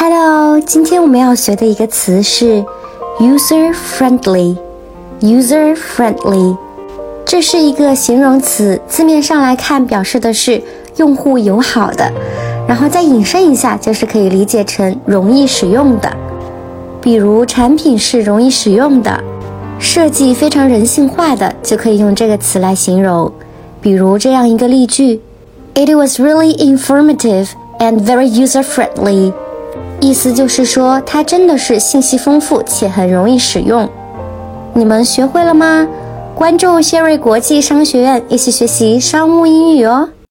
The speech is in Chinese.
Hello，今天我们要学的一个词是 user friendly。user friendly，这是一个形容词，字面上来看表示的是用户友好的，然后再引申一下，就是可以理解成容易使用的。比如产品是容易使用的，设计非常人性化的，就可以用这个词来形容。比如这样一个例句：It was really informative and very user friendly。意思就是说，它真的是信息丰富且很容易使用。你们学会了吗？关注谢瑞国际商学院，一起学习商务英语哦。